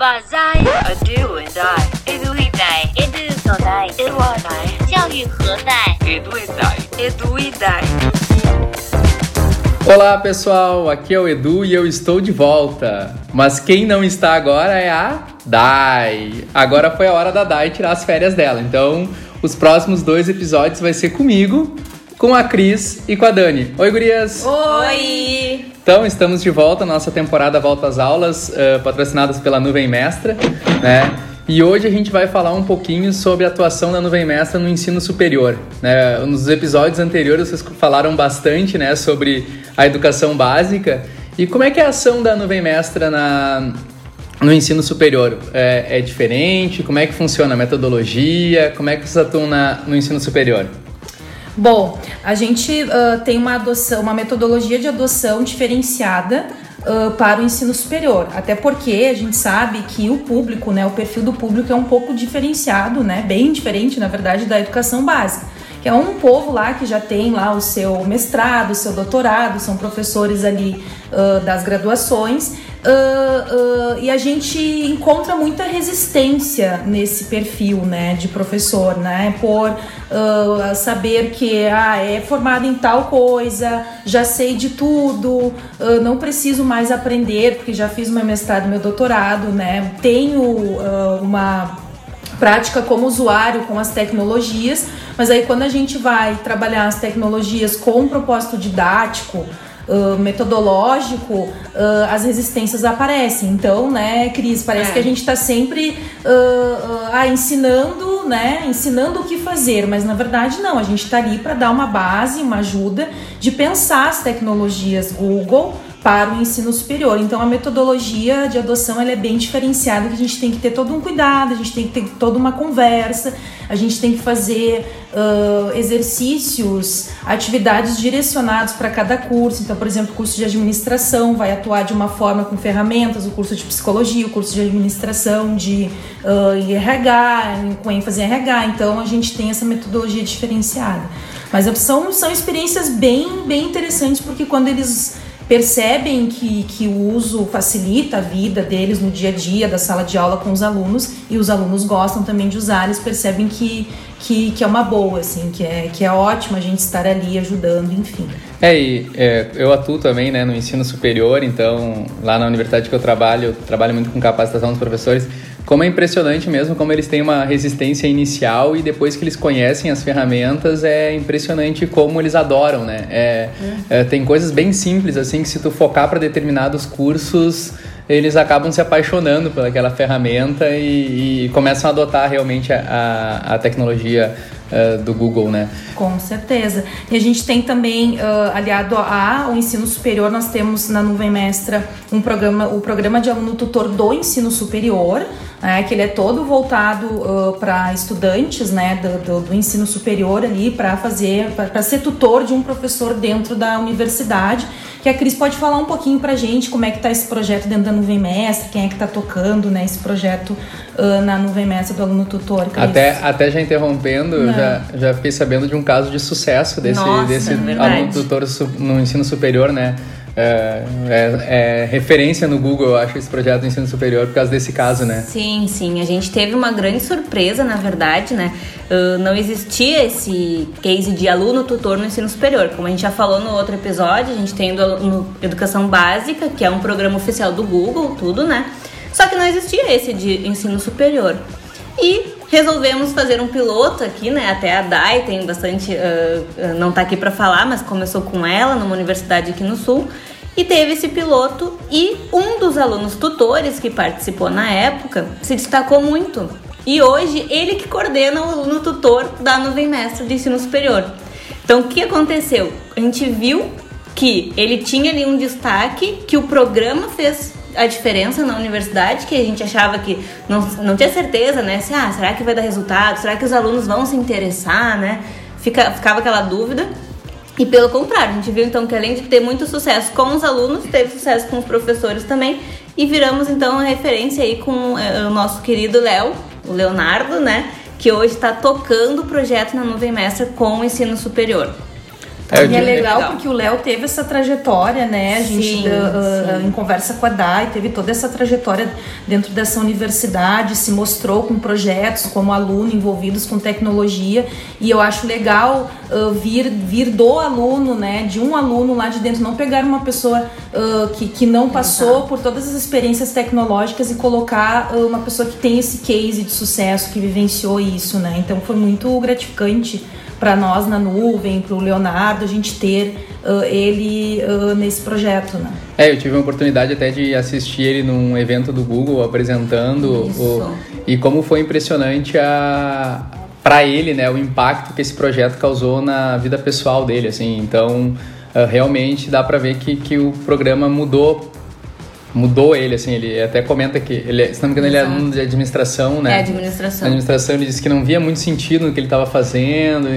Bazai, a do and I, edu e dai, edu so dai, edu dai, 教育何代？edu e dai, edu e dai. Olá pessoal, aqui é o Edu e eu estou de volta. Mas quem não está agora é a Dai. Agora foi a hora da Dai tirar as férias dela. Então, os próximos dois episódios vai ser comigo, com a Cris e com a Dani. Oi, gurias! Oi! Então, estamos de volta, nossa temporada Volta às Aulas, uh, patrocinadas pela Nuvem Mestra, né? E hoje a gente vai falar um pouquinho sobre a atuação da Nuvem Mestra no ensino superior. Né? Nos episódios anteriores vocês falaram bastante né, sobre a educação básica. E como é que é a ação da Nuvem Mestra na, no ensino superior? É, é diferente? Como é que funciona a metodologia? Como é que vocês atuam na, no ensino superior? Bom, a gente uh, tem uma adoção, uma metodologia de adoção diferenciada uh, para o ensino superior, até porque a gente sabe que o público, né, o perfil do público é um pouco diferenciado, né, bem diferente, na verdade, da educação básica que é um povo lá que já tem lá o seu mestrado, o seu doutorado, são professores ali uh, das graduações Uh, e a gente encontra muita resistência nesse perfil né, de professor, né? Por uh, saber que ah, é formado em tal coisa, já sei de tudo, não preciso mais aprender, porque já fiz meu mestrado, meu doutorado, né? Tenho uma prática como usuário com as tecnologias, mas aí quando a gente vai trabalhar as tecnologias com um propósito didático, uh, metodológico, uh, as resistências aparecem. Então, né, Cris, parece é. que a gente está sempre uh, ah, ensinando, né, ensinando o que fazer, mas na verdade não, a gente está ali para dar uma base, uma ajuda de pensar as tecnologias Google para o ensino superior. Então a metodologia de adoção ela é bem diferenciada, que a gente tem que ter todo um cuidado, a gente tem que ter toda uma conversa, a gente tem que fazer uh, exercícios, atividades direcionados para cada curso. Então, por exemplo, o curso de administração vai atuar de uma forma com ferramentas, o curso de psicologia, o curso de administração de uh, RH, com ênfase em RH. Então a gente tem essa metodologia diferenciada. Mas são, são experiências bem, bem interessantes, porque quando eles percebem que, que o uso facilita a vida deles no dia a dia da sala de aula com os alunos e os alunos gostam também de usar, eles percebem que, que, que é uma boa, assim, que é, que é ótimo a gente estar ali ajudando, enfim. É, e é, eu atuo também né, no ensino superior, então lá na universidade que eu trabalho, eu trabalho muito com capacitação dos professores como é impressionante mesmo como eles têm uma resistência inicial e depois que eles conhecem as ferramentas é impressionante como eles adoram, né? É, é, tem coisas bem simples assim que se tu focar para determinados cursos eles acabam se apaixonando pelaquela ferramenta e, e começam a adotar realmente a, a, a tecnologia uh, do Google, né? Com certeza. E a gente tem também, uh, aliado ao ensino superior, nós temos na Nuvem Mestra um programa, o programa de aluno tutor do ensino superior, né, que ele é todo voltado uh, para estudantes né, do, do, do, ensino superior ali, para fazer, para ser tutor de um professor dentro da universidade. Que a Cris pode falar um pouquinho para a gente como é que está esse projeto dentro da Nuvem Mestre, quem é que está tocando né, esse projeto uh, na Nuvem Mestre do aluno tutor. Cris. Até, até já interrompendo, eu já, já fiquei sabendo de um caso de sucesso desse, Nossa, desse é aluno tutor no ensino superior, né? É, é, é, referência no Google, eu acho, esse projeto do ensino superior por causa desse caso, né? Sim, sim. A gente teve uma grande surpresa, na verdade, né? Uh, não existia esse case de aluno-tutor no ensino superior. Como a gente já falou no outro episódio, a gente tem no Educação Básica, que é um programa oficial do Google, tudo, né? Só que não existia esse de ensino superior. E resolvemos fazer um piloto aqui, né? Até a Dai tem bastante. Uh, não tá aqui para falar, mas começou com ela numa universidade aqui no Sul. E teve esse piloto e um dos alunos tutores que participou na época se destacou muito. E hoje ele que coordena o aluno tutor da nuvem mestre de ensino superior. Então o que aconteceu? A gente viu que ele tinha ali um destaque, que o programa fez a diferença na universidade, que a gente achava que não, não tinha certeza, né? Se, ah, será que vai dar resultado? Será que os alunos vão se interessar, né? Fica, ficava aquela dúvida. E pelo contrário, a gente viu então que além de ter muito sucesso com os alunos, teve sucesso com os professores também. E viramos então a referência aí com é, o nosso querido Léo, o Leonardo, né? Que hoje está tocando o projeto na Nuvem Mestra com o ensino superior. É, e é legal, legal. porque o Léo teve essa trajetória, né? A gente, Sim, uh, uh, sim. em conversa com a Dai, teve toda essa trajetória dentro dessa universidade, se mostrou com projetos como aluno envolvidos com tecnologia. E eu acho legal uh, vir, vir do aluno, né? De um aluno lá de dentro, não pegar uma pessoa uh, que, que não passou por todas as experiências tecnológicas e colocar uh, uma pessoa que tem esse case de sucesso, que vivenciou isso, né? Então foi muito gratificante para nós na nuvem, para o Leonardo, a gente ter uh, ele uh, nesse projeto, né? É, eu tive a oportunidade até de assistir ele num evento do Google apresentando Isso. o, e como foi impressionante a para ele, né, o impacto que esse projeto causou na vida pessoal dele, assim. Então, realmente dá para ver que, que o programa mudou mudou ele, assim. Ele até comenta que ele, se não me engano, ele é aluno de administração, né? É, administração. Na administração ele disse que não via muito sentido no que ele estava fazendo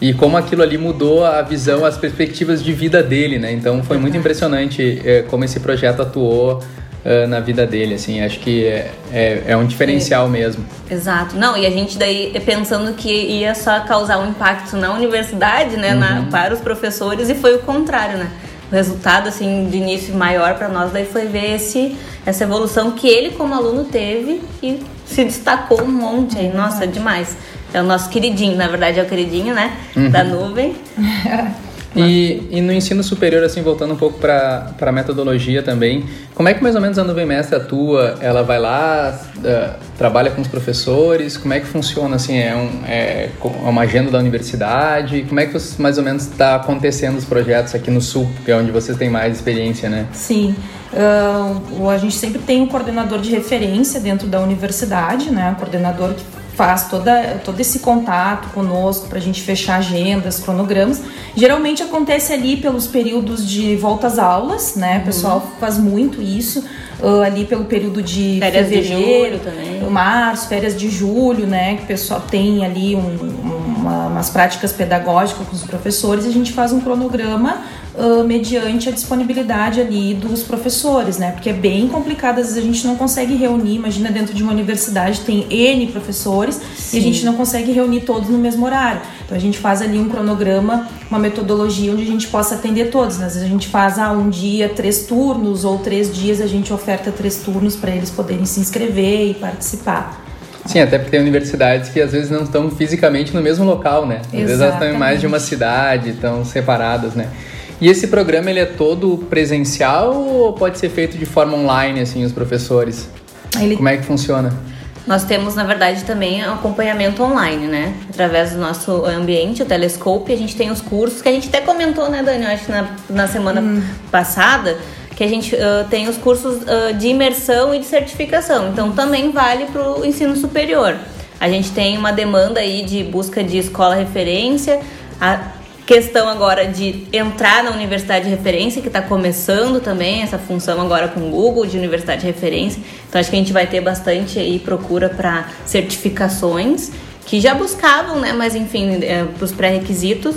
e, e como aquilo ali mudou a visão, as perspectivas de vida dele, né? Então foi muito impressionante eh, como esse projeto atuou eh, na vida dele, assim. Acho que é, é, é um diferencial mesmo. Exato. Não, e a gente daí pensando que ia só causar um impacto na universidade, né, na- para os professores, e foi o contrário, né? O resultado, assim, de início maior para nós daí foi ver esse, essa evolução que ele como aluno teve e se destacou um monte aí. Nossa, demais. É o nosso queridinho, na verdade é o queridinho, né, da nuvem. E, e no ensino superior, assim, voltando um pouco para a metodologia também, como é que mais ou menos a Nuvem Mestre atua? Ela vai lá, ah, trabalha com os professores? Como é que funciona, assim? É, um, é co- uma agenda da universidade? Como é que mais ou menos está acontecendo os projetos aqui no Sul, que é onde vocês têm mais experiência, né? Sim. O- a gente sempre tem um coordenador de referência dentro da universidade, né? Um coordenador que faz toda, todo esse contato conosco para a gente fechar agendas, cronogramas. Geralmente acontece ali pelos períodos de volta às aulas, né? O pessoal faz muito isso. ah, ali pelo período de Férias de julho também. março, férias de julho, né? Que o pessoal tem ali um- uma- umas práticas pedagógicas com os professores a gente faz um cronograma ah, mediante a disponibilidade ali dos professores, né? Porque é bem complicado, às vezes a gente não consegue reunir, imagina dentro de uma universidade tem N professores e a gente não consegue reunir todos no mesmo horário. Então a gente faz ali um cronograma, uma metodologia onde a gente possa atender todos. né? Às vezes a gente faz ah, um dia três turnos ou três dias a gente oferta três turnos para eles poderem se inscrever e participar. Sim, até porque tem universidades que às vezes não estão fisicamente no mesmo local, né? Às vezes elas estão em mais de uma cidade, estão separadas, né? E esse programa ele é todo presencial ou pode ser feito de forma online, assim, os professores? Ele Como é que funciona? Nós temos, na verdade, também acompanhamento online, né? Através do nosso ambiente, o Telescope, a gente tem os cursos que a gente até comentou, né, Dani? Eu acho que na, na semana passada, que a gente ah, tem os cursos ah, de imersão e de certificação. Então, também vale para o ensino superior. A gente tem uma demanda aí de busca de escola referência, a questão agora de entrar na universidade de referência, que está começando também essa função agora com o Google de universidade de referência. Então acho que a gente vai ter bastante aí procura para certificações que já buscavam, né? Mas enfim, para os pré-requisitos.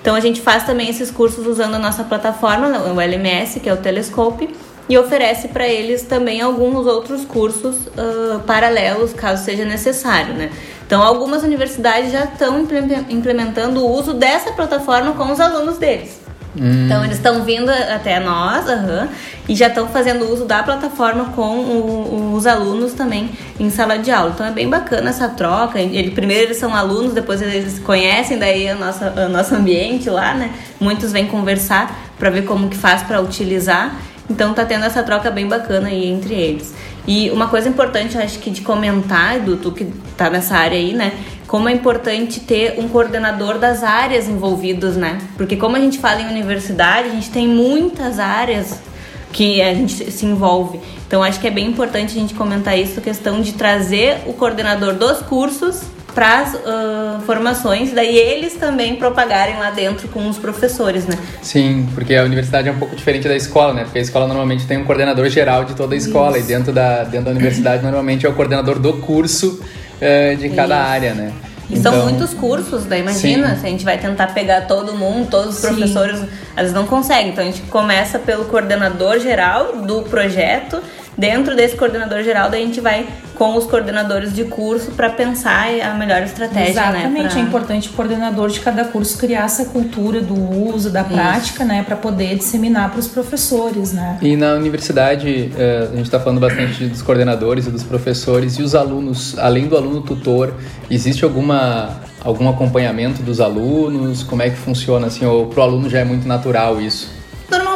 Então a gente faz também esses cursos usando a nossa plataforma, o LMS, que é o Telescope, e oferece para eles também alguns outros cursos ah, paralelos, caso seja necessário, né? Então, algumas universidades já estão imple- implementando o uso dessa plataforma com os alunos deles. Então, eles estão vindo até nós e já estão fazendo uso da plataforma com o- os alunos também em sala de aula. Então, é bem bacana essa troca. Ele, primeiro, eles são alunos, depois eles conhecem daí a nossa, o nosso ambiente lá, né? Muitos vêm conversar para ver como que faz para utilizar. Então tá tendo essa troca bem bacana aí entre eles. E uma coisa importante, acho que de comentar, do tu que tá nessa área aí, né? Como é importante ter um coordenador das áreas envolvidas, né? Porque como a gente fala em universidade, a gente tem muitas áreas que a gente se envolve. Então acho que é bem importante a gente comentar isso, questão de trazer o coordenador dos cursos para as formações, daí eles também propagarem lá dentro com os professores, né? Sim, porque a universidade é um pouco diferente da escola, né? Porque a escola normalmente tem um coordenador geral de toda a escola e dentro da, dentro da universidade normalmente é o coordenador do curso eh, de cada Isso. área, né? E são Então- muitos cursos, daí imagina, Sim. se a gente vai tentar pegar todo mundo, todos os Sim. professores, eles não conseguem. Então a gente começa pelo coordenador geral do projeto, dentro desse coordenador geral, daí a gente vai com os coordenadores de curso para pensar a melhor estratégia, Exatamente, né? Pra... é importante o coordenador de cada curso criar essa cultura do uso, da prática, né, para poder disseminar para os professores, né? E na universidade, eh, a gente está falando bastante dos coordenadores e dos professores e os alunos, além do aluno tutor, existe alguma algum acompanhamento dos alunos? Como é que funciona assim? Ou pro aluno já é muito natural isso?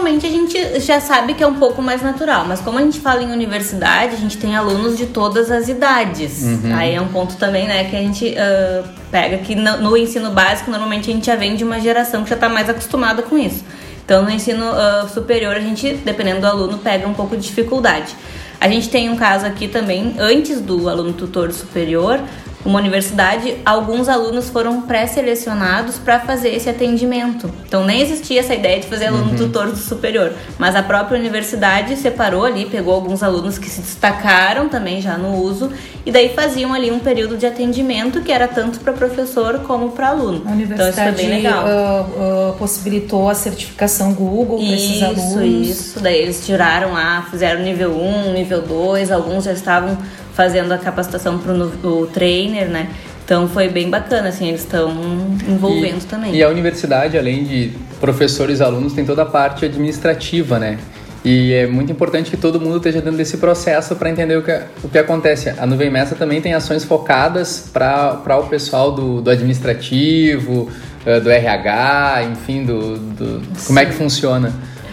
Normalmente a gente já sabe que é um pouco mais natural, mas como a gente fala em universidade, a gente tem alunos de todas as idades. Uhum. Aí é um ponto também, né, que a gente uh, pega que no, no, ensino básico, normalmente a gente já vem de uma geração que já está mais acostumada com isso. Então no ensino uh, superior, a gente, dependendo do aluno, pega um pouco de dificuldade. A gente tem um caso aqui também, antes do aluno tutor superior, uma universidade, alguns alunos foram pré-selecionados para fazer esse atendimento. Então nem existia essa ideia de fazer aluno uhum. tutor do superior, mas a própria universidade separou ali, pegou alguns alunos que se destacaram também já no uso e daí faziam ali um período de atendimento que era tanto para professor como para aluno. A universidade então isso foi bem legal. Uh, uh, possibilitou a certificação Google para esses alunos. Isso, isso. Daí eles tiraram lá, fizeram nível 1, nível 2, alguns já estavam fazendo a capacitação para o trainer, né? Então foi bem bacana, assim, eles estão envolvendo e, também. E a universidade, além de professores e alunos, tem toda a parte administrativa, né? E é muito importante que todo mundo esteja dentro desse processo para entender o que, o que acontece. A Nuvem Messa também tem ações focadas para o pessoal do, do administrativo, eh, do RH, enfim, do, do como é que funciona.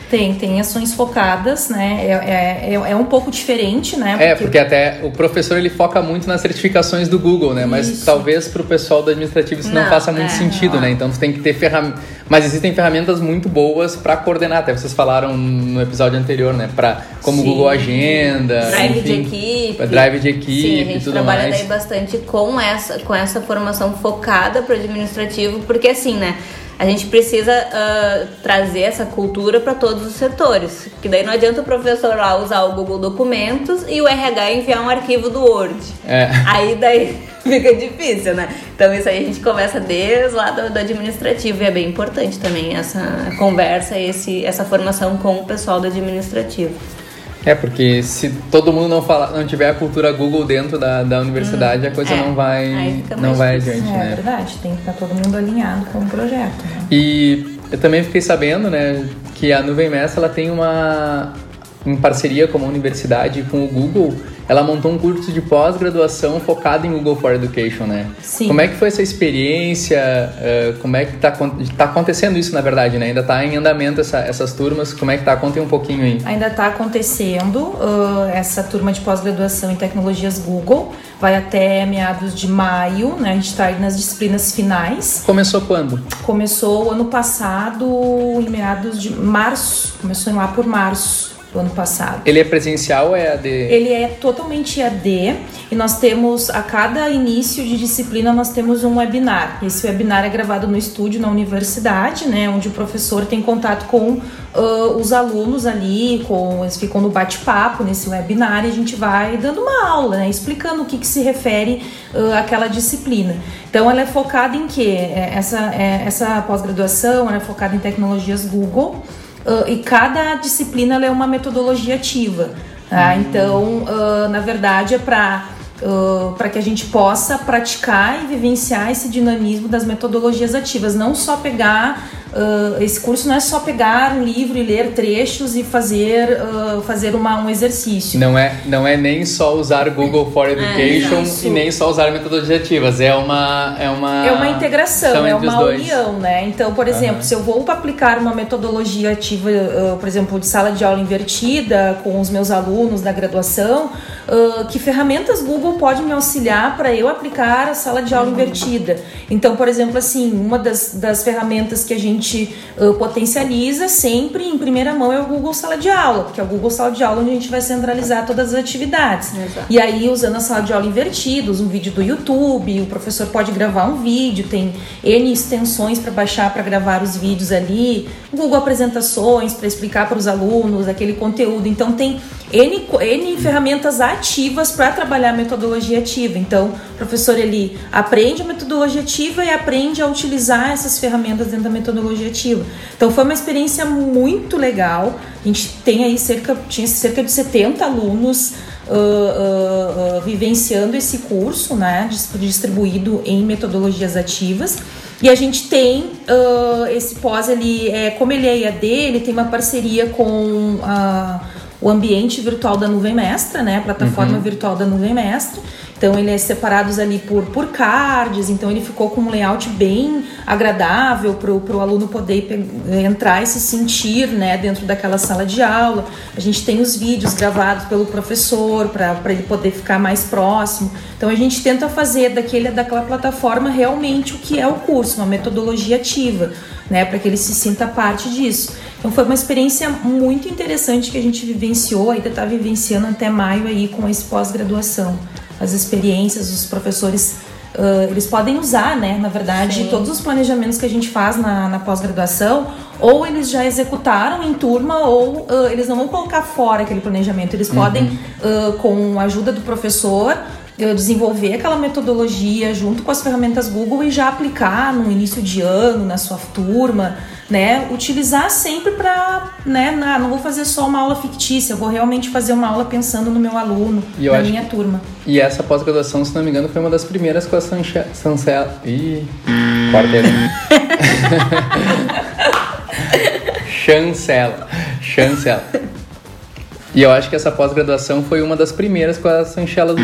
Tem, tem ações focadas, né? É, é, é, um pouco diferente, né? Porque... É, porque até o professor ele foca muito nas certificações do Google, né? Isso. Mas talvez para o pessoal do administrativo isso não, não faça muito é, sentido, não. né? Então tu tem que ter ferramentas. Mas existem ferramentas muito boas para coordenar. Até vocês falaram no episódio anterior, né? Para como Sim. Google Agenda, drive enfim, de equipe, drive de equipe, Sim, a gente tudo trabalha mais. daí bastante com essa com essa formação focada para o administrativo, porque assim, né? A gente precisa uh, trazer essa cultura para todos os setores. Que daí não adianta o professor lá usar o Google Documentos e o RH enviar um arquivo do Word. É. Aí daí fica difícil, né? Então isso aí a gente começa desde lá do, do administrativo e é bem importante também essa conversa, esse, essa formação com o pessoal do administrativo. É, porque se todo mundo não, fala, não tiver a cultura Google dentro da, da universidade, hum, a coisa é, não vai, não vai adiante, é, né? É verdade, tem que estar todo mundo alinhado com o projeto. Né? E eu também fiquei sabendo, né, que a Nuvem Messa ela tem uma, em parceria com a universidade e com o Google, ela montou um curso de pós-graduação focado em Google for Education, né? Sim. Como é que foi essa experiência? Uh, como é que está tá acontecendo isso, na verdade, né? Ainda está em andamento essa, essas turmas. Como é que tá? Conte um pouquinho aí. Ainda está acontecendo uh, essa turma de pós-graduação em tecnologias Google. Vai até meados de maio, né? A gente está nas disciplinas finais. Começou quando? Começou ano passado, em meados de março. Começou lá por março do ano passado. Ele é presencial ou é AD? Ele é totalmente AD e nós temos, a cada início de disciplina, nós temos um webinar. Esse webinar é gravado no estúdio na universidade, né, onde o professor tem contato com uh, os alunos ali, com, eles ficam no bate-papo nesse webinar e a gente vai dando uma aula, né, explicando o que, que se refere uh, àquela disciplina. Então, ela é focada em quê? É, essa, é, essa pós-graduação é focada em tecnologias Google, uh, e cada disciplina é uma metodologia ativa. Tá? Uhum. Então, uh, na verdade, é para uh, para que a gente possa praticar e vivenciar esse dinamismo das metodologias ativas, não só pegar Uh, esse curso não é só pegar um livro e ler trechos e fazer, uh, fazer uma, um exercício. Não é, não é nem só usar Google for é, Education é, e nem só usar metodologias ativas. É uma. É uma, é uma integração, é uma união, né? Então, por exemplo, uhum. se eu vou aplicar uma metodologia ativa, uh, por exemplo, de sala de aula invertida com os meus alunos da graduação, que ferramentas Google pode me auxiliar para eu aplicar a sala de aula uhum. invertida? Então, por exemplo, assim, uma das, das ferramentas que a gente gente uh, potencializa sempre em primeira mão é o Google Sala de Aula, porque é o Google Sala de Aula onde a gente vai centralizar todas as atividades. Exato. E aí, usando a sala de aula invertida, um vídeo do YouTube, o professor pode gravar um vídeo, tem N extensões para baixar para gravar os vídeos ali, Google Apresentações para explicar para os alunos aquele conteúdo. Então, tem N, N ferramentas ativas para trabalhar a metodologia ativa. Então, professor ele aprende a metodologia ativa e aprende a utilizar essas ferramentas dentro da metodologia ativa. Então foi uma experiência muito legal. A gente tem aí cerca, tinha cerca de 70 alunos uh, uh, uh, vivenciando esse curso, né, distribuído em metodologias ativas. E a gente tem uh, esse pós, ele, é, como ele é EAD, ele tem uma parceria com o ambiente virtual da nuvem mestra, né? A plataforma uhum. virtual da nuvem mestra. Então ele é separados ali por, por cards, então ele ficou com um layout bem agradável para o aluno poder entrar e se sentir né, dentro daquela sala de aula. A gente tem os vídeos gravados pelo professor para ele poder ficar mais próximo. Então a gente tenta fazer daquele, daquela plataforma realmente o que é o curso, uma metodologia ativa, né, para que ele se sinta parte disso. Então foi uma experiência muito interessante que a gente vivenciou, ainda está vivenciando até maio aí com esse pós-graduação as experiências, os professores Uh, eles podem usar, né, na verdade, Sim. todos os planejamentos que a gente faz na, na pós-graduação, ou eles já executaram em turma, ou uh, eles não vão colocar fora aquele planejamento. Eles uhum. podem, uh, com a ajuda do professor, desenvolver aquela metodologia junto com as ferramentas Google e já aplicar no início de ano, na sua turma né? Utilizar sempre para, né? Não vou fazer só uma aula fictícia, vou realmente fazer uma aula pensando no meu aluno, na minha que, turma. E essa pós-graduação, se não me engano, foi uma das primeiras com a Sancela. Ih. Chancela. Chancela. E eu acho que essa pós-graduação foi uma das primeiras com a Sanchela.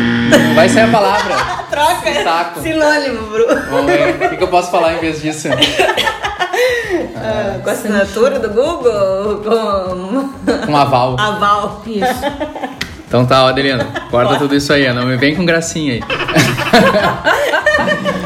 Vai sair a palavra. Troca. Saco. Sinônimo, Bru. Vamos ver. O que, que eu posso falar em vez disso? Ah, com a assinatura do Google? Com. Com aval. Aval. Isso. Então tá, Adelina, corta tudo isso aí, não me vem com gracinha aí.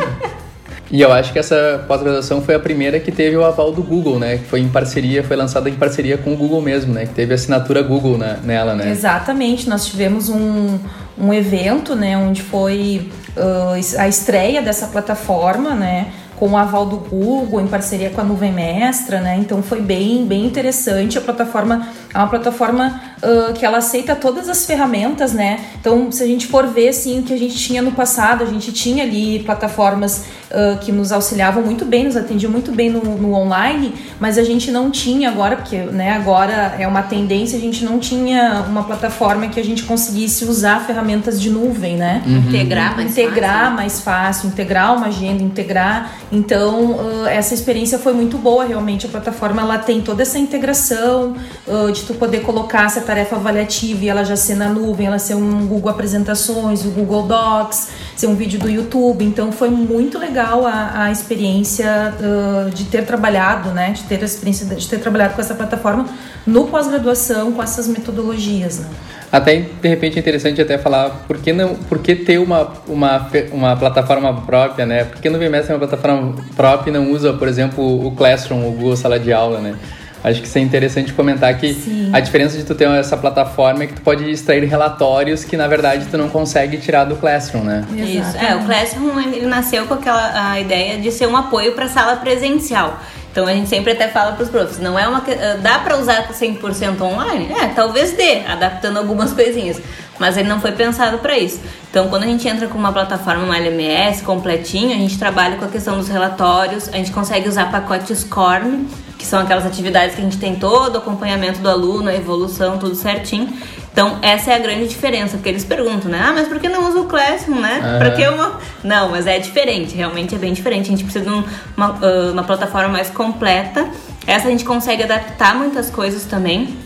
E eu acho que essa pós-graduação foi a primeira que teve o aval do Google, né? Que foi em parceria, foi lançada em parceria com o Google mesmo, né? Que teve assinatura Google na, nela, né? Exatamente. Nós tivemos um, um evento, né? Onde foi uh, a estreia dessa plataforma, né? com o aval do Google, em parceria com a nuvem mestra, né? Então foi bem, bem interessante. A plataforma é uma plataforma uh, que ela aceita todas as ferramentas, né? Então, se a gente for ver assim, o que a gente tinha no passado, a gente tinha ali plataformas uh, que nos auxiliavam muito bem, nos atendiam muito bem no, no, online, mas a gente não tinha agora, porque né, agora é uma tendência, a gente não tinha uma plataforma que a gente conseguisse usar ferramentas de nuvem, né? Uhum. Integrar mais integrar fácil. mais fácil, integrar uma agenda, integrar. Então, uh, essa experiência foi muito boa, realmente. A plataforma ela tem toda essa integração uh, de tu poder colocar essa tarefa avaliativa e ela já ser na nuvem, ela ser um Google Apresentações, o Google Docs, ser um vídeo do YouTube. Então, foi muito legal a, a experiência uh, de ter trabalhado, né? De ter a experiência de ter trabalhado com essa plataforma no pós-graduação com essas metodologias, né? Até de repente é interessante até falar por que não, por que ter uma, uma, uma plataforma própria, né? Por que no VMS é uma plataforma própria e não usa, por exemplo, o Classroom, o Google Sala de Aula, né? Acho que isso é interessante comentar que Sim. a diferença de tu ter essa plataforma é que tu pode extrair relatórios que na verdade tu não consegue tirar do Classroom, né? Isso. É, o Classroom ele nasceu com aquela a ideia de ser um apoio para a sala presencial. Então a gente sempre até fala para os profs, não é uma eh, dá para usar 100% online? É, talvez dê, adaptando algumas coisinhas, mas ele não foi pensado para isso. Então quando a gente entra com uma plataforma, uma LMS completinho, a gente trabalha com a questão dos relatórios, a gente consegue usar pacotes SCORM, que são aquelas atividades que a gente tem todo o acompanhamento do aluno, a evolução, tudo certinho. Então, essa é a grande diferença, porque eles perguntam, né? Ah, mas por que não usa o Classroom, né? Uhum. Pra que uma... Não, mas é diferente, realmente é bem diferente. A gente precisa de uma, uma plataforma mais completa. Essa a gente consegue adaptar muitas coisas também.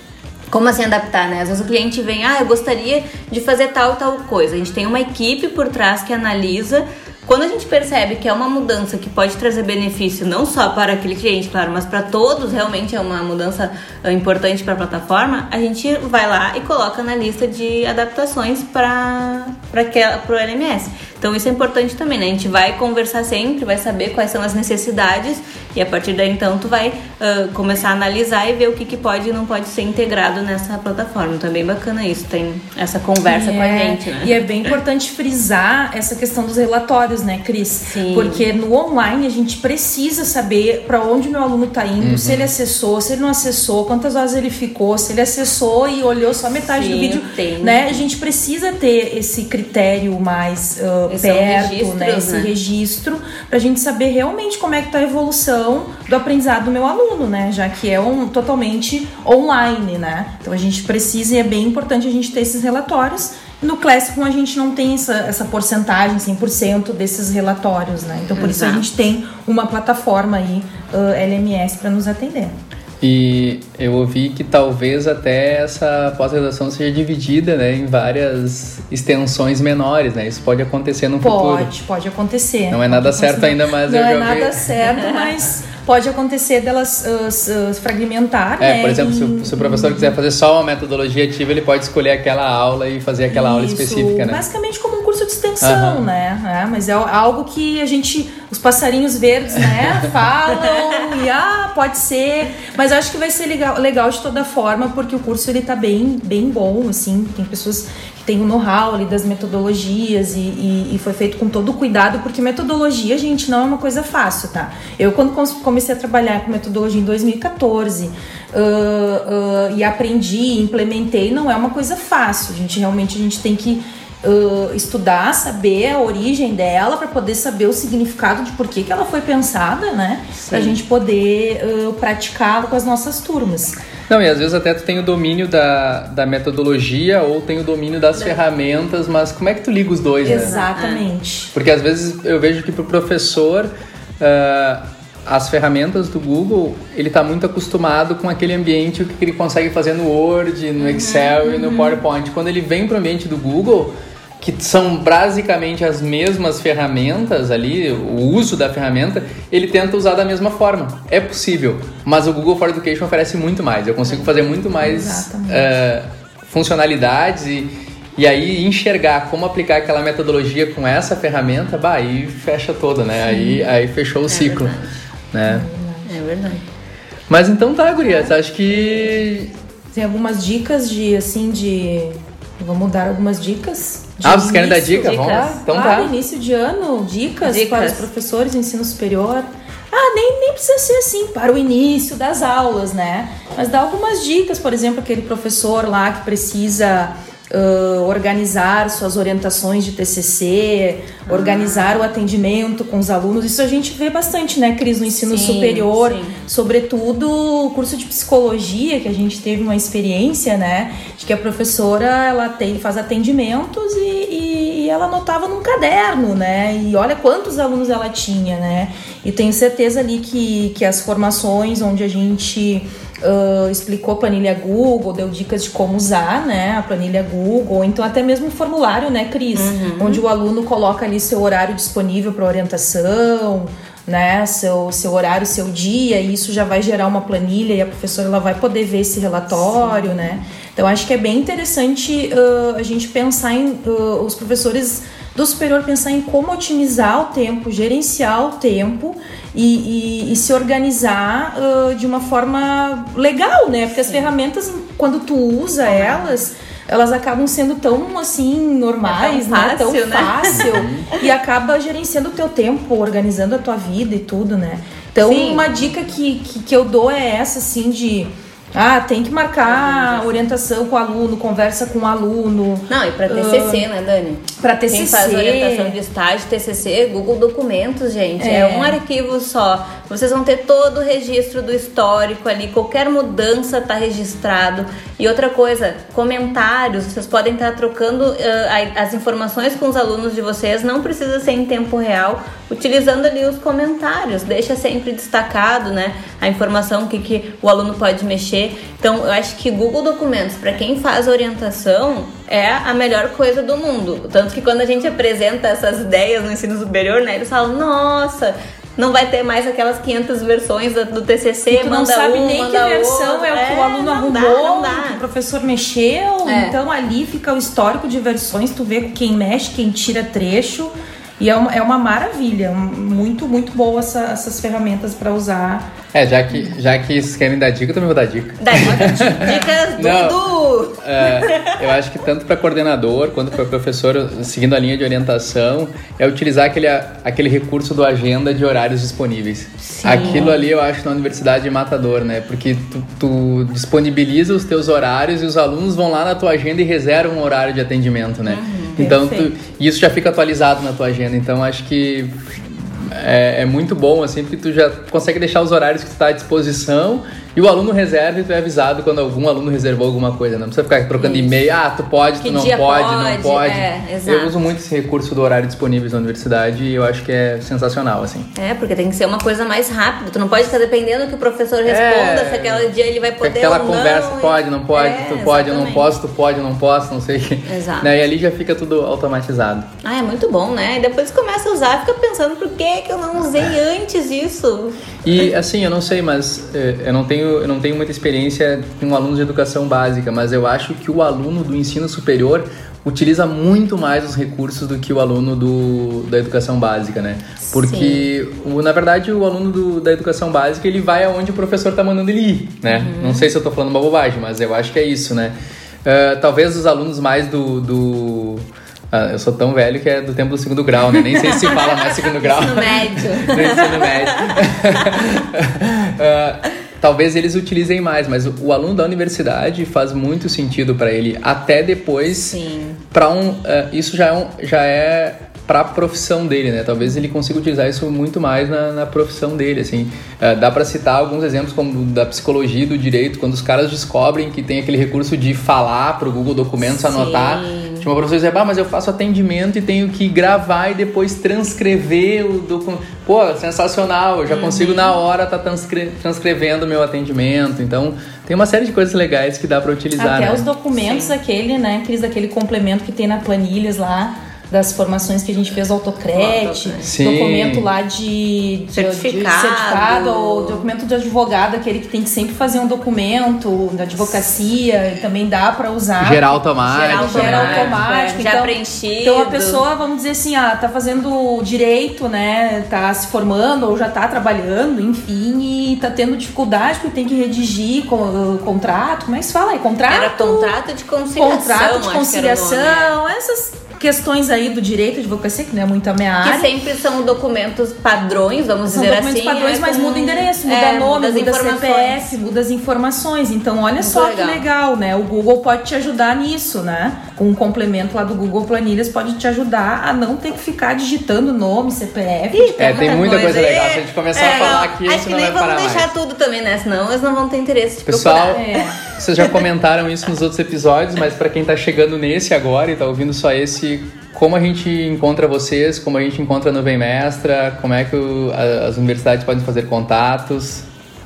Como assim adaptar, né? Às vezes o cliente vem, ah, eu gostaria de fazer tal tal coisa. A gente tem uma equipe por trás que analisa quando a gente percebe que é uma mudança que pode trazer benefício não só para aquele cliente, claro, mas para todos, realmente é uma mudança eh, importante para a plataforma, a gente vai lá e coloca na lista de adaptações para o LMS. Então isso é importante também, né? A gente vai conversar sempre, vai saber quais são as necessidades e a partir daí então tu vai uh, começar a analisar e ver o que, que pode e não pode ser integrado nessa plataforma. Então é bem bacana isso, tem essa conversa e com a é, gente, né? E é bem importante frisar essa questão dos relatórios né, Cris? Sim. Porque no online a gente precisa saber para onde meu aluno está indo, se ele acessou, se ele não acessou, quantas horas ele ficou, se ele acessou e olhou só metade do Sim, vídeo, tem. né? A gente precisa ter esse critério mais uh, é perto, né? Esse né? registro para a gente saber realmente como é que tá a evolução do aprendizado do meu aluno, né? Já que é um totalmente online, né? Então a gente precisa e é bem importante a gente ter esses relatórios. No Classroom a gente não tem essa, essa porcentagem 100% desses relatórios, né? Então por isso a Exato. gente tem uma plataforma aí uh, LMS para nos atender. E eu ouvi que talvez até essa pós-graduação seja dividida né, em várias extensões menores, né? Isso pode acontecer no futuro. Pode, pode acontecer. Não é nada Pode certo ainda, mas não eu é já nada vi. certo, mas pode acontecer delas uh, uh, fragmentar, É, né? por exemplo, se o, se o professor quiser fazer só uma metodologia ativa, ele pode escolher aquela aula e fazer aquela aula Isso, específica, né? Basicamente como um curso de extensão, Aham. né? É, mas é algo que a gente, os passarinhos verdes, né, falam e ah, pode ser. Mas acho que vai ser legal, legal de toda forma, porque o curso ele tá bem, bem bom, assim. Tem pessoas que têm o know-how ali das metodologias e, e- e foi feito com todo o cuidado, porque metodologia, gente, não é uma coisa fácil, tá? Eu, quando comecei a trabalhar com metodologia em 2014 ah, ah, e aprendi, implementei, não é uma coisa fácil. A gente realmente a gente tem que uh, estudar, saber a origem dela para poder saber o significado de por que, que ela foi pensada, né? Pra gente poder uh, praticá-la com as nossas turmas. Não, e às vezes até tu tem o domínio da, da metodologia ou tem o domínio das ferramentas, mas como é que tu liga os dois, né? Exatamente. Porque às vezes eu vejo que pro professor ah, as ferramentas do Google ele está muito acostumado com aquele ambiente o que ele consegue fazer no Word, no Excel e no PowerPoint. Quando ele vem para o ambiente do Google que são basicamente as mesmas ferramentas ali, o uso da ferramenta, ele tenta usar da mesma forma. É possível, mas o Google for Education oferece muito mais. Eu consigo fazer muito mais eh, funcionalidades e, e aí enxergar como aplicar aquela metodologia com essa ferramenta, bah, aí fecha toda, né? Aí, aí fechou o ciclo, né? É verdade. Mas então tá, gurias, acho que... Tem algumas dicas de, assim, de... Vamos dar algumas dicas? De Ah, vocês querem dar dica? Vamos lá? Então ah, tá. início de ano, dicas, Dicas. para os professores de ensino superior. Ah, nem, nem precisa ser assim, para o início das aulas, né? Mas dá algumas dicas, por exemplo, aquele professor lá que precisa ah, organizar suas orientações de TCC, organizar o atendimento com os alunos. Isso a gente vê bastante, né, Cris, no ensino Sim, superior. sim. Sobretudo o curso de psicologia, que a gente teve uma experiência, né? De que a professora ela tem, faz atendimentos e, e- e ela anotava num caderno, né? E olha quantos alunos ela tinha, né? E tenho certeza ali que, que as formações onde a gente ah, explicou planilha Google, deu dicas de como usar, né? A planilha Google, então até mesmo o formulário, né, Cris? Onde o aluno coloca ali seu horário disponível para orientação, né, seu, seu horário, seu dia, e isso já vai gerar uma planilha e a professora ela vai poder ver esse relatório, né? Então acho que é bem interessante ah, a gente pensar em ah, os professores do superior pensar em como otimizar o tempo, gerenciar o tempo e, e- e se organizar ah, de uma forma legal, né? Porque as ferramentas, quando tu usa elas, elas acabam sendo tão assim normais, É tão né? Tão fácil, né? fácil e acaba gerenciando o teu tempo, organizando a tua vida e tudo, né? Então, Sim. uma dica que, que, que eu dou é essa, assim, de... Ah, tem que marcar orientação com o aluno, conversa com o aluno. Não, e pra TCC, né, Dani? Pra Quem TCC. faz orientação de estágio, TCC, Google Documentos, gente. É. É. um arquivo só. Vocês vão ter todo o registro do histórico ali. Qualquer mudança tá registrado. E outra coisa, comentários. Vocês podem estar trocando eh, a- as informações com os alunos de vocês. Não precisa ser em tempo real. Utilizando ali os comentários. Deixa sempre destacado, né? A informação que, que o aluno pode mexer. Então, eu acho que Google Documentos, para quem faz orientação, é a melhor coisa do mundo. Tanto que quando a gente apresenta essas ideias no ensino superior, né, eles falam: nossa, não vai ter mais aquelas 500 versões do TCC, Tu não manda sabe um, nem que versão outro. é o que o aluno não arrumou, dá, não dá. que o professor mexeu. É. Então ali fica o histórico de versões, tu vê quem mexe, quem tira trecho. E é uma, é uma maravilha, muito, muito boa essa- essas ferramentas para usar. É, já que, já que vocês querem dar dica, eu também vou dar dica. Daí, dicas do, Não. do! É, eu acho que tanto para coordenador quanto para professor, seguindo a linha de orientação, é utilizar aquele, aquele recurso do agenda de horários disponíveis. Sim. Aquilo ali eu acho na universidade matador, né? Porque tu, tu disponibiliza os teus horários e os alunos vão lá na tua agenda e reservam um horário de atendimento, né? Então, tu, isso já fica atualizado na tua agenda. Então, acho que é, é muito bom, assim, porque tu já consegue deixar os horários que tu está à disposição e o aluno reserva e tu é avisado quando algum aluno reservou alguma coisa, não precisa ficar trocando e-mail, ah, tu pode, Que tu não pode, pode, não pode. é, eu uso muito esse recurso do horário disponível na universidade e eu acho que é sensacional, assim. É, porque tem que ser uma coisa mais rápida. Tu não pode ficar dependendo que o professor responda, É. se aquele dia ele vai poder Aquela ou não. conversa, pode, não pode, É, tu pode, eu não posso, tu pode, eu não posso, não sei. Exato. Né? E ali já fica tudo automatizado. Ah, é muito bom, né? E depois começa a usar, fica pensando por que, que eu não usei antes isso. E assim, eu não sei, mas eh, eu não tenho, eu não tenho muita experiência com alunos de educação básica, mas eu acho que o aluno do ensino superior utiliza muito mais os recursos do que o aluno do, da educação básica, né? Porque, o, na verdade, o aluno do, da educação básica, ele vai aonde o professor tá mandando ele ir, né? Não sei se eu tô falando uma bobagem, mas eu acho que é isso, né? Eh, talvez os alunos mais do... do ah, eu sou tão velho que é do tempo do segundo grau, né? Nem sei se se fala mais segundo grau. Ensino médio. no ensino médio. Ah, talvez eles utilizem mais, mas o, o aluno da universidade faz muito sentido para ele até depois Sim. para um ah, isso já é um, já é para a profissão dele, né? Talvez ele consiga utilizar isso muito mais na, na profissão dele, assim. Ah, dá para citar alguns exemplos como da psicologia e do direito, quando os caras descobrem que tem aquele recurso de falar para o Google Documentos, Sim. anotar. Tinha uma professora que dizia, ah, mas eu faço atendimento e tenho que gravar e depois transcrever o documento. Pô, sensacional, eu já consigo Uhum. na hora estar transcre transcrevendo o meu atendimento. Então, tem uma série de coisas legais que dá para utilizar, Até né? os documentos, aquele, né? Aqueles daquele complemento que tem na planilhas lá. Das formações que a gente fez. Sim. documento lá de, de- Certificado. de certificado, ou documento de advogado, aquele que tem que sempre fazer um documento da advocacia, e também dá para usar. Geral automático. Geral Geral né? automático. Já então, preenchido. Então a pessoa, vamos dizer assim, ah, tá fazendo direito, né? Tá se formando ou já tá trabalhando, enfim, e tá tendo dificuldade porque tem que redigir com, contrato. Como é que se fala aí? Contrato? Era contrato de conciliação. contrato de conciliação, essas questões aí do direito de advocacia, que não é muito a minha né? Que área. sempre são documentos padrões, vamos São dizer documentos assim. padrões, é, mas muda endereço, muda é, nome, muda informações. CPF, muda as informações. Então, olha Muito só legal. que legal, né? O Google pode te ajudar nisso, né? Com um complemento lá do Google Planilhas pode te ajudar a não ter que ficar digitando nome, CPF. de É, tem muita coisa aí. legal. Se a gente começar a É, falar não, aqui, a Acho gente que não nem vai vamos parar deixar mais. tudo também, né? Senão eles não vão ter interesse de Pessoal, procurar. É. vocês já comentaram isso nos outros episódios, mas para quem tá chegando nesse agora e tá ouvindo só esse, como a gente encontra vocês, como a gente encontra a Nuvem Mestra, como é que o- a- as universidades podem fazer contatos?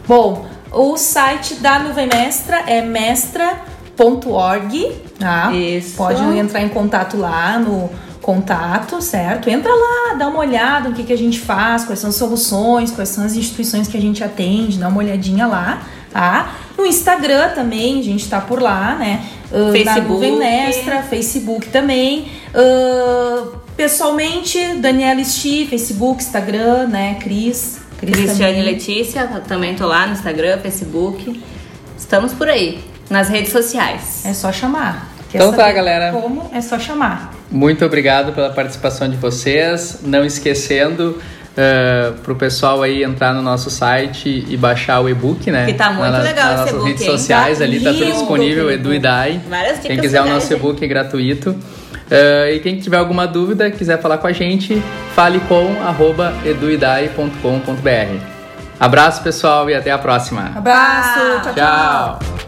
Bom, o site da Nuvem Mestra é mestra.org, tá? Isso. Pode entrar em contato lá no contato, certo? Entra lá, dá uma olhada no que, que a gente faz, quais são as soluções, quais são as instituições que a gente atende, dá uma olhadinha lá, tá? No Instagram também, a gente tá por lá, né? Na Facebook. Nuvem Mestra, Facebook também. Ah, pessoalmente, Daniela Sti, Facebook, Instagram, né? Cris. Cris Cristiane também. Letícia, também tô lá no Instagram, Facebook. Estamos por aí, nas redes sociais. É só chamar. Quer Então tá, galera. Como? É só chamar. Muito obrigado pela participação de vocês. Não esquecendo para o pessoal aí entrar no nosso site e baixar o e-book, né? Que tá muito Na- legal nas esse nossas e-book, redes sociais Tá ali, tá tudo disponível, Edu e Dai. Várias dicas Quem quiser o nosso e-book é gratuito. Uh, e quem tiver alguma dúvida, quiser falar com a gente, fale com arroba eduidai.com.br. Abraço, pessoal, e até a próxima. Abraço. tchau. tchau. Tchau.